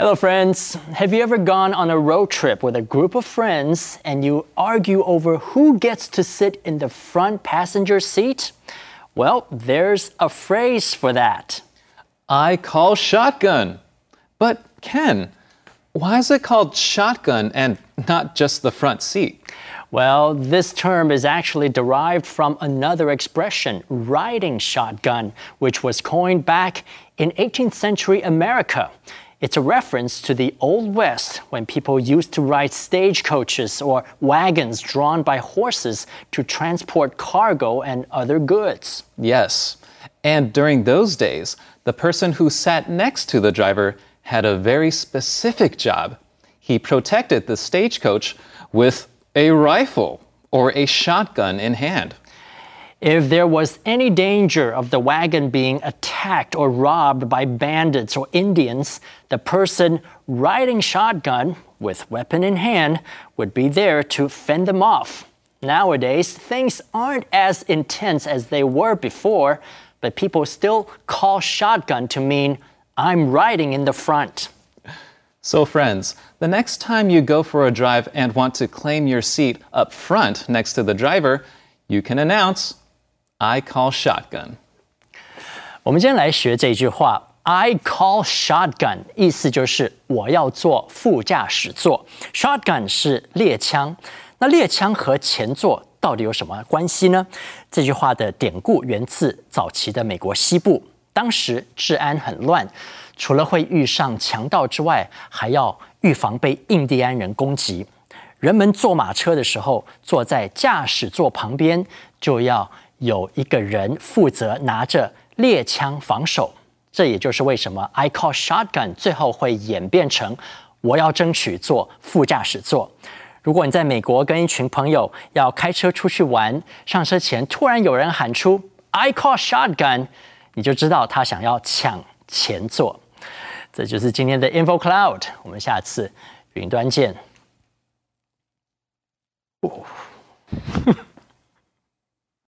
Hello, friends. Have you ever gone on a road trip with a group of friends and you argue over who gets to sit in the front passenger seat? Well, there's a phrase for that. I call shotgun. But Ken, why is it called shotgun and not just the front seat? Well, this term is actually derived from another expression, riding shotgun, which was coined back in 18th century America. It's a reference to the Old West when people used to ride stagecoaches or wagons drawn by horses to transport cargo and other goods. Yes. And during those days, the person who sat next to the driver had a very specific job. He protected the stagecoach with a rifle or a shotgun in hand. If there was any danger of the wagon being attacked or robbed by bandits or Indians, the person riding shotgun with weapon in hand would be there to fend them off. Nowadays, things aren't as intense as they were before, but people still call shotgun to mean I'm riding in the front. So, friends, the next time you go for a drive and want to claim your seat up front next to the driver, you can announce, I call shotgun. 我们今天来学这句话，I call shotgun，意思就是我要坐副驾驶座。Shotgun 是猎枪，那猎枪和前座到底有什么关系呢？这句话的典故源自早期的美国西部，当时治安很乱，除了会遇上强盗之外，还要预防被印第安人攻击。人们坐马车的时候，坐在驾驶座旁边就要。有一个人负责拿着猎枪防守，这也就是为什么 I call shotgun 最后会演变成我要争取坐副驾驶座。如果你在美国跟一群朋友要开车出去玩，上车前突然有人喊出 I call shotgun，你就知道他想要抢前座。这就是今天的 Info Cloud，我们下次云端见。